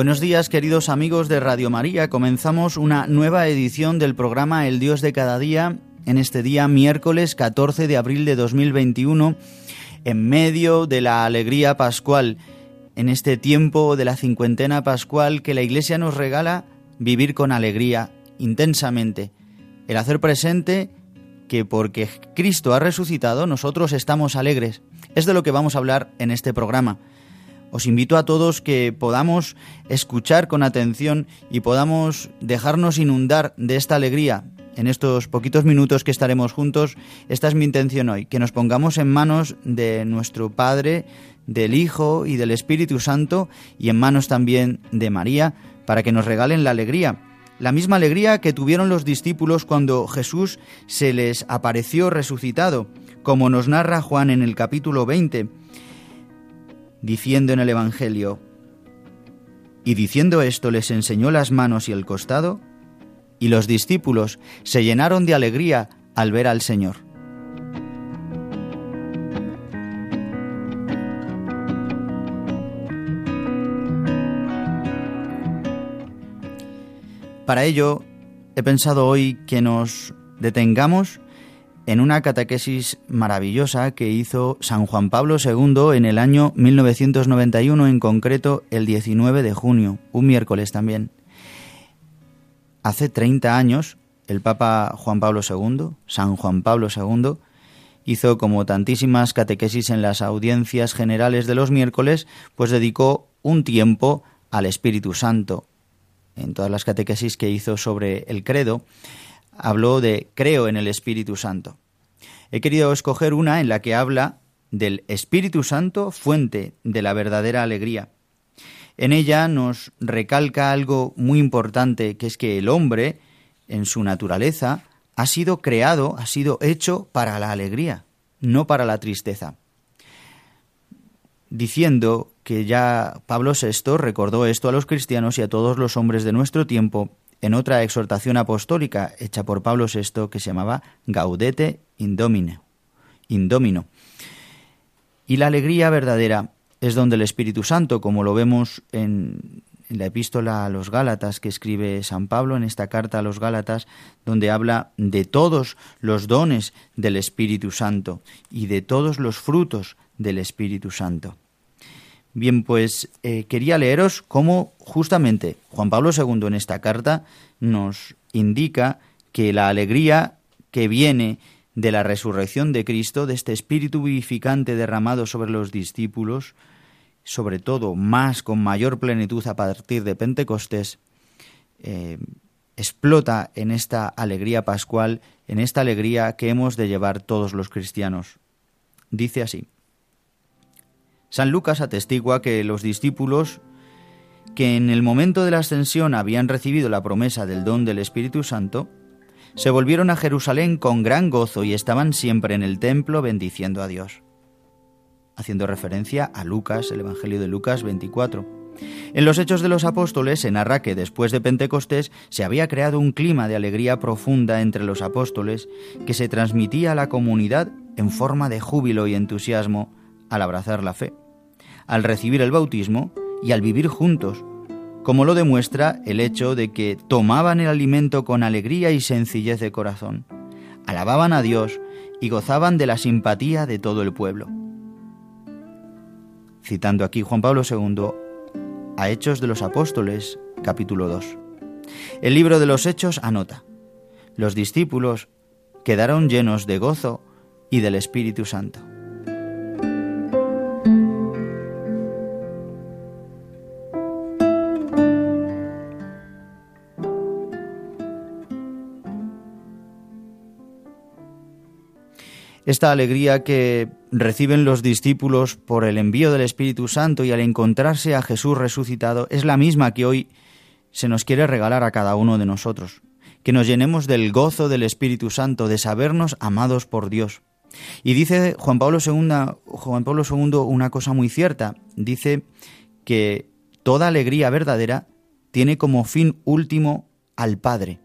Buenos días queridos amigos de Radio María. Comenzamos una nueva edición del programa El Dios de cada día en este día miércoles 14 de abril de 2021 en medio de la alegría pascual, en este tiempo de la cincuentena pascual que la Iglesia nos regala vivir con alegría intensamente, el hacer presente que porque Cristo ha resucitado nosotros estamos alegres. Es de lo que vamos a hablar en este programa. Os invito a todos que podamos escuchar con atención y podamos dejarnos inundar de esta alegría. En estos poquitos minutos que estaremos juntos, esta es mi intención hoy, que nos pongamos en manos de nuestro Padre, del Hijo y del Espíritu Santo y en manos también de María, para que nos regalen la alegría. La misma alegría que tuvieron los discípulos cuando Jesús se les apareció resucitado, como nos narra Juan en el capítulo 20 diciendo en el Evangelio, y diciendo esto les enseñó las manos y el costado, y los discípulos se llenaron de alegría al ver al Señor. Para ello, he pensado hoy que nos detengamos en una catequesis maravillosa que hizo San Juan Pablo II en el año 1991, en concreto el 19 de junio, un miércoles también. Hace 30 años, el Papa Juan Pablo II, San Juan Pablo II, hizo como tantísimas catequesis en las audiencias generales de los miércoles, pues dedicó un tiempo al Espíritu Santo. En todas las catequesis que hizo sobre el credo, habló de creo en el Espíritu Santo. He querido escoger una en la que habla del Espíritu Santo, fuente de la verdadera alegría. En ella nos recalca algo muy importante, que es que el hombre, en su naturaleza, ha sido creado, ha sido hecho para la alegría, no para la tristeza. Diciendo que ya Pablo VI recordó esto a los cristianos y a todos los hombres de nuestro tiempo en otra exhortación apostólica hecha por Pablo VI que se llamaba Gaudete Indomine, Indomino. Y la alegría verdadera es donde el Espíritu Santo, como lo vemos en, en la epístola a los Gálatas que escribe San Pablo en esta carta a los Gálatas, donde habla de todos los dones del Espíritu Santo y de todos los frutos del Espíritu Santo. Bien, pues eh, quería leeros cómo justamente Juan Pablo II en esta carta nos indica que la alegría que viene de la resurrección de Cristo, de este espíritu vivificante derramado sobre los discípulos, sobre todo más con mayor plenitud a partir de Pentecostés, eh, explota en esta alegría pascual, en esta alegría que hemos de llevar todos los cristianos. Dice así. San Lucas atestigua que los discípulos que en el momento de la ascensión habían recibido la promesa del don del Espíritu Santo, se volvieron a Jerusalén con gran gozo y estaban siempre en el templo bendiciendo a Dios. Haciendo referencia a Lucas, el Evangelio de Lucas 24. En los Hechos de los Apóstoles se narra que después de Pentecostés se había creado un clima de alegría profunda entre los apóstoles que se transmitía a la comunidad en forma de júbilo y entusiasmo al abrazar la fe, al recibir el bautismo y al vivir juntos, como lo demuestra el hecho de que tomaban el alimento con alegría y sencillez de corazón, alababan a Dios y gozaban de la simpatía de todo el pueblo. Citando aquí Juan Pablo II a Hechos de los Apóstoles, capítulo 2. El libro de los Hechos anota, los discípulos quedaron llenos de gozo y del Espíritu Santo. Esta alegría que reciben los discípulos por el envío del Espíritu Santo y al encontrarse a Jesús resucitado es la misma que hoy se nos quiere regalar a cada uno de nosotros, que nos llenemos del gozo del Espíritu Santo, de sabernos amados por Dios. Y dice Juan Pablo II, Juan Pablo II una cosa muy cierta, dice que toda alegría verdadera tiene como fin último al Padre.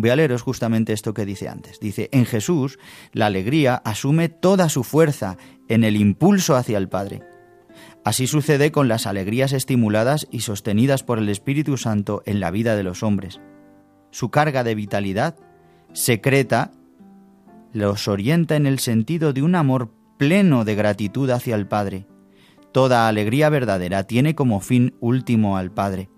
Voy justamente esto que dice antes. Dice, en Jesús la alegría asume toda su fuerza en el impulso hacia el Padre. Así sucede con las alegrías estimuladas y sostenidas por el Espíritu Santo en la vida de los hombres. Su carga de vitalidad secreta los orienta en el sentido de un amor pleno de gratitud hacia el Padre. Toda alegría verdadera tiene como fin último al Padre.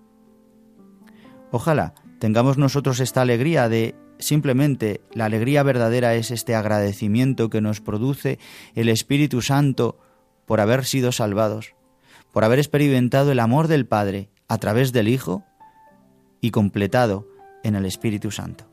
Ojalá tengamos nosotros esta alegría de simplemente la alegría verdadera es este agradecimiento que nos produce el Espíritu Santo por haber sido salvados, por haber experimentado el amor del Padre a través del Hijo y completado en el Espíritu Santo.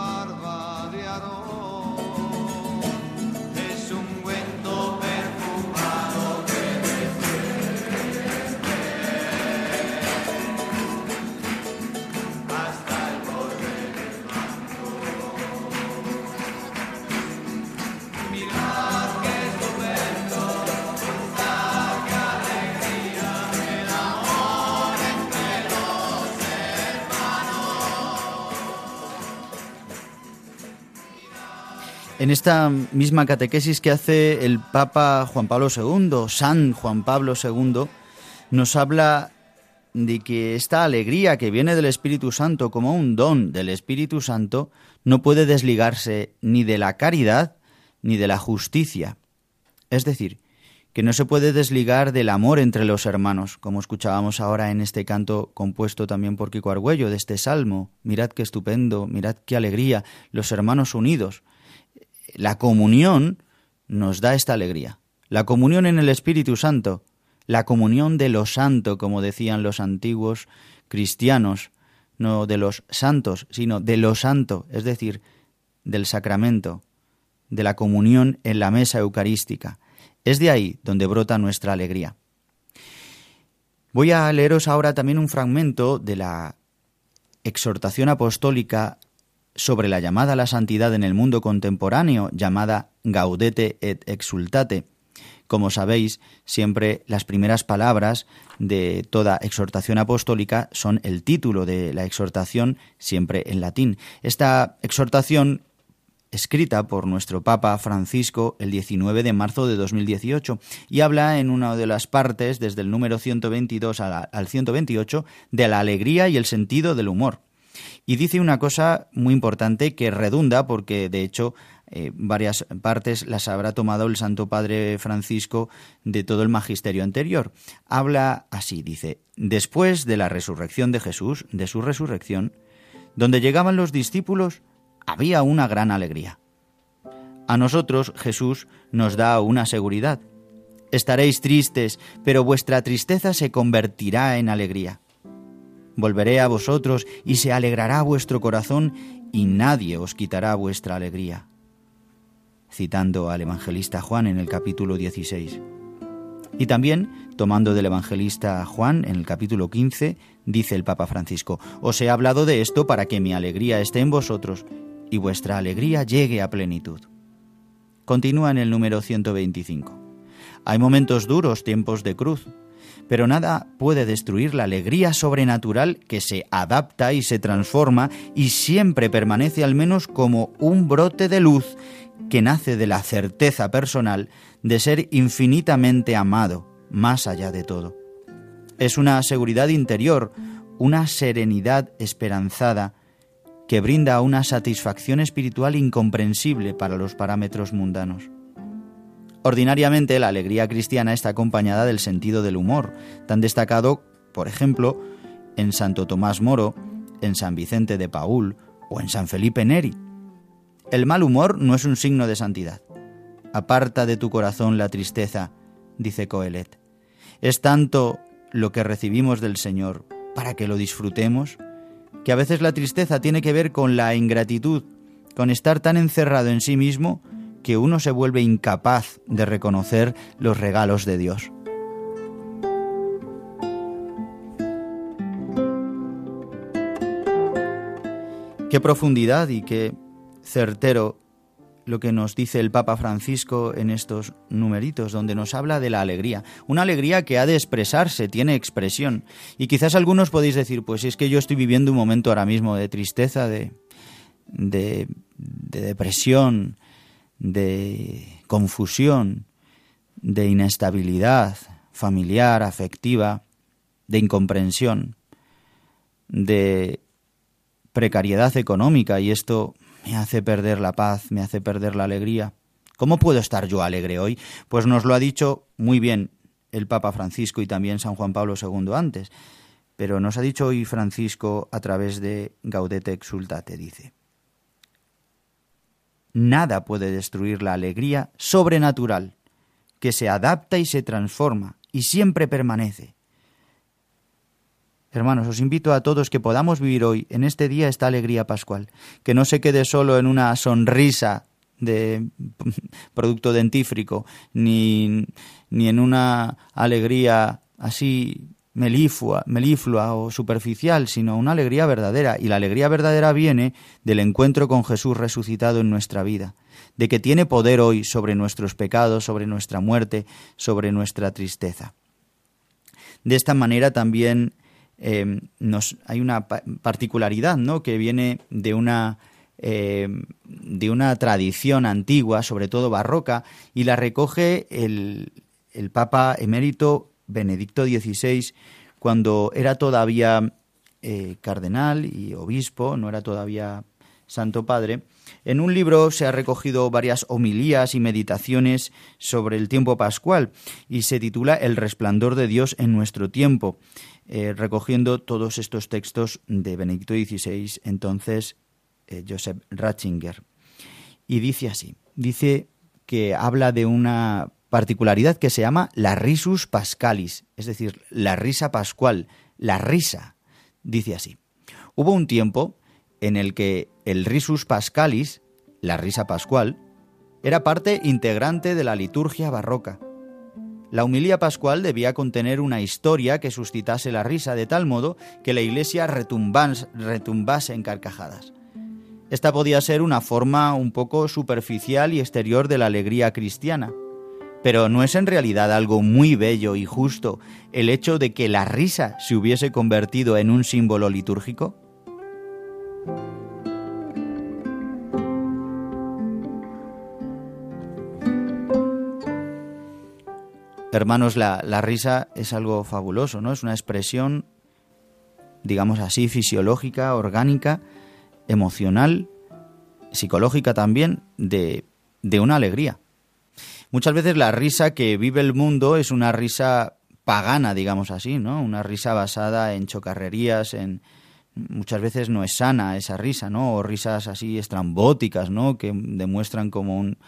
barbarie En esta misma catequesis que hace el Papa Juan Pablo II, San Juan Pablo II, nos habla de que esta alegría que viene del Espíritu Santo como un don del Espíritu Santo no puede desligarse ni de la caridad ni de la justicia. Es decir, que no se puede desligar del amor entre los hermanos, como escuchábamos ahora en este canto compuesto también por Kiko Argüello de este salmo. Mirad qué estupendo, mirad qué alegría, los hermanos unidos la comunión nos da esta alegría. La comunión en el Espíritu Santo, la comunión de lo santo, como decían los antiguos cristianos, no de los santos, sino de lo santo, es decir, del sacramento, de la comunión en la mesa eucarística. Es de ahí donde brota nuestra alegría. Voy a leeros ahora también un fragmento de la exhortación apostólica sobre la llamada a la santidad en el mundo contemporáneo, llamada Gaudete et Exultate. Como sabéis, siempre las primeras palabras de toda exhortación apostólica son el título de la exhortación, siempre en latín. Esta exhortación escrita por nuestro Papa Francisco el 19 de marzo de 2018 y habla en una de las partes, desde el número 122 al 128, de la alegría y el sentido del humor. Y dice una cosa muy importante que redunda, porque de hecho eh, varias partes las habrá tomado el Santo Padre Francisco de todo el magisterio anterior. Habla así, dice, después de la resurrección de Jesús, de su resurrección, donde llegaban los discípulos, había una gran alegría. A nosotros Jesús nos da una seguridad. Estaréis tristes, pero vuestra tristeza se convertirá en alegría. Volveré a vosotros y se alegrará vuestro corazón y nadie os quitará vuestra alegría. Citando al evangelista Juan en el capítulo 16. Y también, tomando del evangelista Juan, en el capítulo 15, dice el Papa Francisco, Os he hablado de esto para que mi alegría esté en vosotros y vuestra alegría llegue a plenitud. Continúa en el número 125. Hay momentos duros, tiempos de cruz, pero nada puede destruir la alegría sobrenatural que se adapta y se transforma y siempre permanece al menos como un brote de luz que nace de la certeza personal de ser infinitamente amado, más allá de todo. Es una seguridad interior, una serenidad esperanzada que brinda una satisfacción espiritual incomprensible para los parámetros mundanos. Ordinariamente la alegría cristiana está acompañada del sentido del humor, tan destacado, por ejemplo, en Santo Tomás Moro, en San Vicente de Paul o en San Felipe Neri. El mal humor no es un signo de santidad. Aparta de tu corazón la tristeza, dice Coelet. Es tanto lo que recibimos del Señor para que lo disfrutemos, que a veces la tristeza tiene que ver con la ingratitud, con estar tan encerrado en sí mismo que uno se vuelve incapaz de reconocer los regalos de Dios. Qué profundidad y qué certero lo que nos dice el Papa Francisco en estos numeritos, donde nos habla de la alegría. Una alegría que ha de expresarse, tiene expresión. Y quizás algunos podéis decir, pues es que yo estoy viviendo un momento ahora mismo de tristeza, de, de, de depresión, de confusión, de inestabilidad familiar, afectiva, de incomprensión, de precariedad económica y esto me hace perder la paz, me hace perder la alegría. ¿Cómo puedo estar yo alegre hoy? Pues nos lo ha dicho muy bien el Papa Francisco y también San Juan Pablo II antes. Pero nos ha dicho hoy Francisco a través de Gaudete Exultate, dice. Nada puede destruir la alegría sobrenatural, que se adapta y se transforma y siempre permanece. Hermanos, os invito a todos que podamos vivir hoy, en este día, esta alegría pascual, que no se quede solo en una sonrisa de producto dentífrico, ni, ni en una alegría así meliflua, meliflua o superficial, sino una alegría verdadera. Y la alegría verdadera viene del encuentro con Jesús resucitado en nuestra vida, de que tiene poder hoy sobre nuestros pecados, sobre nuestra muerte, sobre nuestra tristeza. De esta manera también eh, hay una particularidad ¿no? que viene de una, eh, de una tradición antigua, sobre todo barroca, y la recoge el, el Papa emérito Benedicto XVI cuando era todavía eh, cardenal y obispo, no era todavía Santo Padre. En un libro se ha recogido varias homilías y meditaciones sobre el tiempo pascual y se titula El resplandor de Dios en nuestro tiempo. Eh, recogiendo todos estos textos de Benedicto XVI, entonces eh, Joseph Ratzinger. Y dice así, dice que habla de una particularidad que se llama la risus pascalis, es decir, la risa pascual, la risa. Dice así, hubo un tiempo en el que el risus pascalis, la risa pascual, era parte integrante de la liturgia barroca la humilía pascual debía contener una historia que suscitase la risa de tal modo que la iglesia retumbase en carcajadas. Esta podía ser una forma un poco superficial y exterior de la alegría cristiana. Pero ¿no es en realidad algo muy bello y justo el hecho de que la risa se hubiese convertido en un símbolo litúrgico? Hermanos, la, risa es algo fabuloso, ¿no? Es una expresión, digamos así, fisiológica, orgánica, emocional, psicológica también, de, de una alegría. Muchas veces la risa que vive el mundo es una risa pagana, digamos así, ¿no? Una risa basada en chocarrerías, en muchas veces no es sana esa risa, ¿no? O risas así estrambóticas, ¿no? Que demuestran como un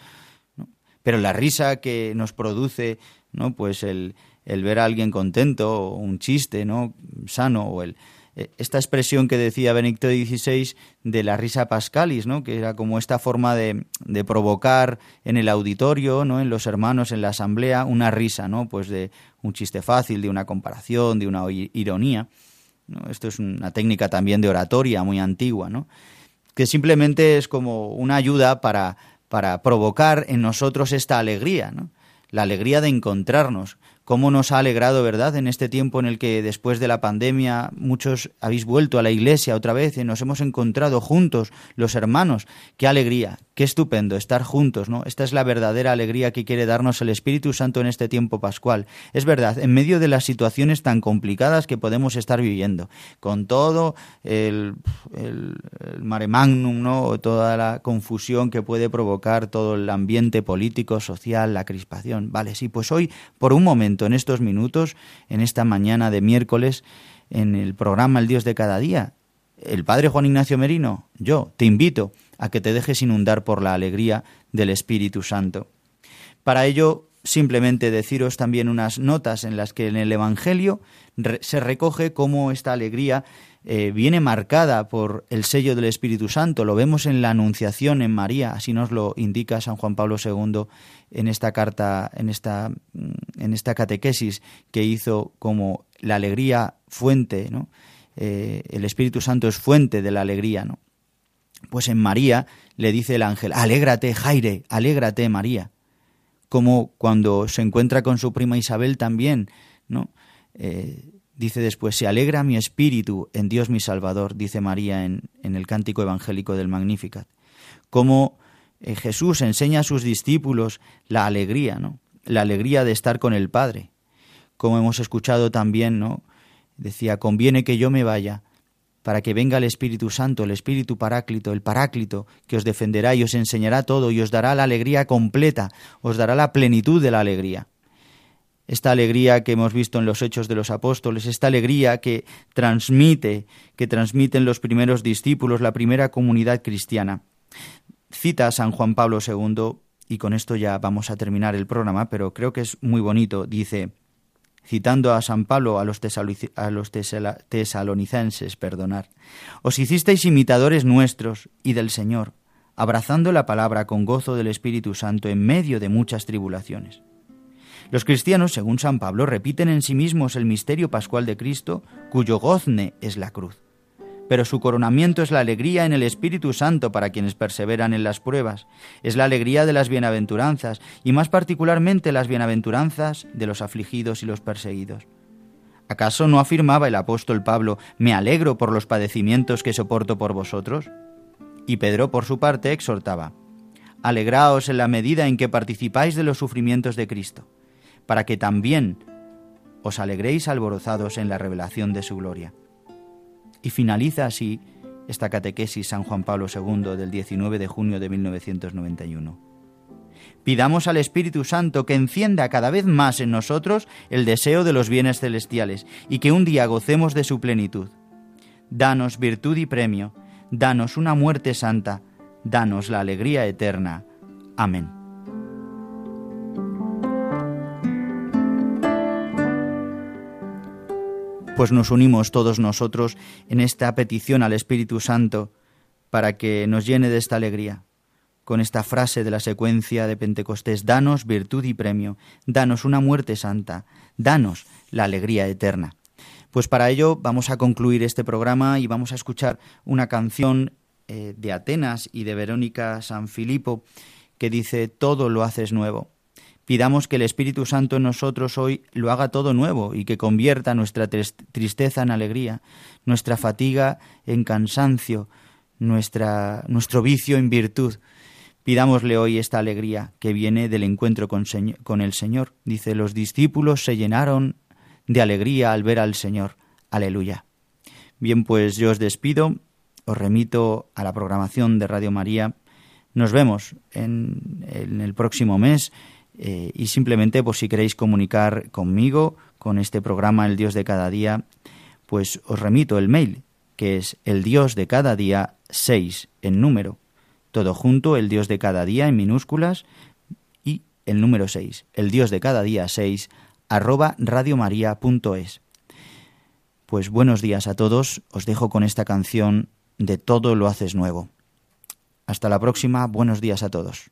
pero la risa que nos produce ¿no? Pues el, el ver a alguien contento, o un chiste, ¿no? Sano, o el, esta expresión que decía Benedicto XVI de la risa pascalis, ¿no? que era como esta forma de, de, provocar en el auditorio, ¿no? en los hermanos, en la asamblea, una risa, ¿no? pues de un chiste fácil, de una comparación, de una ironía. Esto es una técnica también de oratoria muy antigua, ¿no? que simplemente es como una ayuda para, para provocar en nosotros esta alegría, ¿no? la alegría de encontrarnos, cómo nos ha alegrado, ¿verdad?, en este tiempo en el que después de la pandemia muchos habéis vuelto a la iglesia otra vez y nos hemos encontrado juntos, los hermanos. Qué alegría, qué estupendo estar juntos, ¿no? Esta es la verdadera alegría que quiere darnos el Espíritu Santo en este tiempo pascual. Es verdad, en medio de las situaciones tan complicadas que podemos estar viviendo, con todo el, el, mare magnum, ¿no?, toda la confusión que puede provocar todo el ambiente político, social, la crispación. Vale, sí, pues hoy, por un momento, en estos minutos, en esta mañana de miércoles, en el programa El Dios de cada día. El Padre Juan Ignacio Merino, yo te invito a que te dejes inundar por la alegría del Espíritu Santo. Para ello, simplemente deciros también unas notas en las que en el Evangelio se recoge cómo esta alegría eh, viene marcada por el sello del Espíritu Santo. Lo vemos en la Anunciación en María, así nos lo indica San Juan Pablo II en esta carta, en esta, en esta catequesis que hizo como la alegría fuente, ¿no? Eh, el Espíritu Santo es fuente de la alegría, ¿no? Pues en María le dice el ángel, alégrate, Jaire, alégrate, María. Como cuando se encuentra con su prima Isabel también, ¿no? Eh, Dice después, se alegra mi espíritu en Dios mi Salvador, dice María en, en el cántico evangélico del Magnificat. Cómo eh, Jesús enseña a sus discípulos la alegría, ¿no? La alegría de estar con el Padre. Como hemos escuchado también, ¿no? Decía, conviene que yo me vaya para que venga el Espíritu Santo, el Espíritu Paráclito, el Paráclito, que os defenderá y os enseñará todo y os dará la alegría completa, os dará la plenitud de la alegría esta alegría que hemos visto en los hechos de los apóstoles, esta alegría que transmite, que transmiten los primeros discípulos, la primera comunidad cristiana. Cita a San Juan Pablo II, y con esto ya vamos a terminar el programa, pero creo que es muy bonito, dice, citando a San Pablo a los, a los tesalonicenses, perdonar, os hicisteis imitadores nuestros y del Señor, abrazando la palabra con gozo del Espíritu Santo en medio de muchas tribulaciones. Los cristianos, según San Pablo, repiten en sí mismos el misterio pascual de Cristo, cuyo gozne es la cruz. Pero su coronamiento es la alegría en el Espíritu Santo para quienes perseveran en las pruebas. Es la alegría de las bienaventuranzas, y más particularmente las bienaventuranzas de los afligidos y los perseguidos. ¿Acaso no afirmaba el apóstol Pablo, me alegro por los padecimientos que soporto por vosotros? Y Pedro, por su parte, exhortaba, Alegraos en la medida en que participáis de los sufrimientos de Cristo para que también os alegréis alborozados en la revelación de su gloria. Y finaliza así esta catequesis San Juan Pablo II del 19 de junio de 1991. Pidamos al Espíritu Santo que encienda cada vez más en nosotros el deseo de los bienes celestiales y que un día gocemos de su plenitud. Danos virtud y premio, danos una muerte santa, danos la alegría eterna. Amén. Pues nos unimos todos nosotros en esta petición al Espíritu Santo para que nos llene de esta alegría. Con esta frase de la secuencia de Pentecostés, danos virtud y premio, danos una muerte santa, danos la alegría eterna. Pues para ello vamos a concluir este programa y vamos a escuchar una canción eh, de Atenas y de Verónica San Filipo que dice, todo lo haces nuevo. Pidamos que el Espíritu Santo en nosotros hoy lo haga todo nuevo y que convierta nuestra tristeza en alegría, nuestra fatiga en cansancio, nuestra, nuestro vicio en virtud. Pidámosle hoy esta alegría que viene del encuentro con, el Señor. Dice, los discípulos se llenaron de alegría al ver al Señor. Aleluya. Bien, pues yo os despido, os remito a la programación de Radio María. Nos vemos en el próximo mes eh, y simplemente, por si queréis comunicar conmigo, con este programa El Dios de cada día, pues os remito el mail, que es el Dios de cada día 6 en número. Todo junto, el Dios de cada día en minúsculas y el número 6, el Dios de cada día 6 arroba radiomaria.es. Pues buenos días a todos, os dejo con esta canción de Todo lo haces nuevo. Hasta la próxima, buenos días a todos.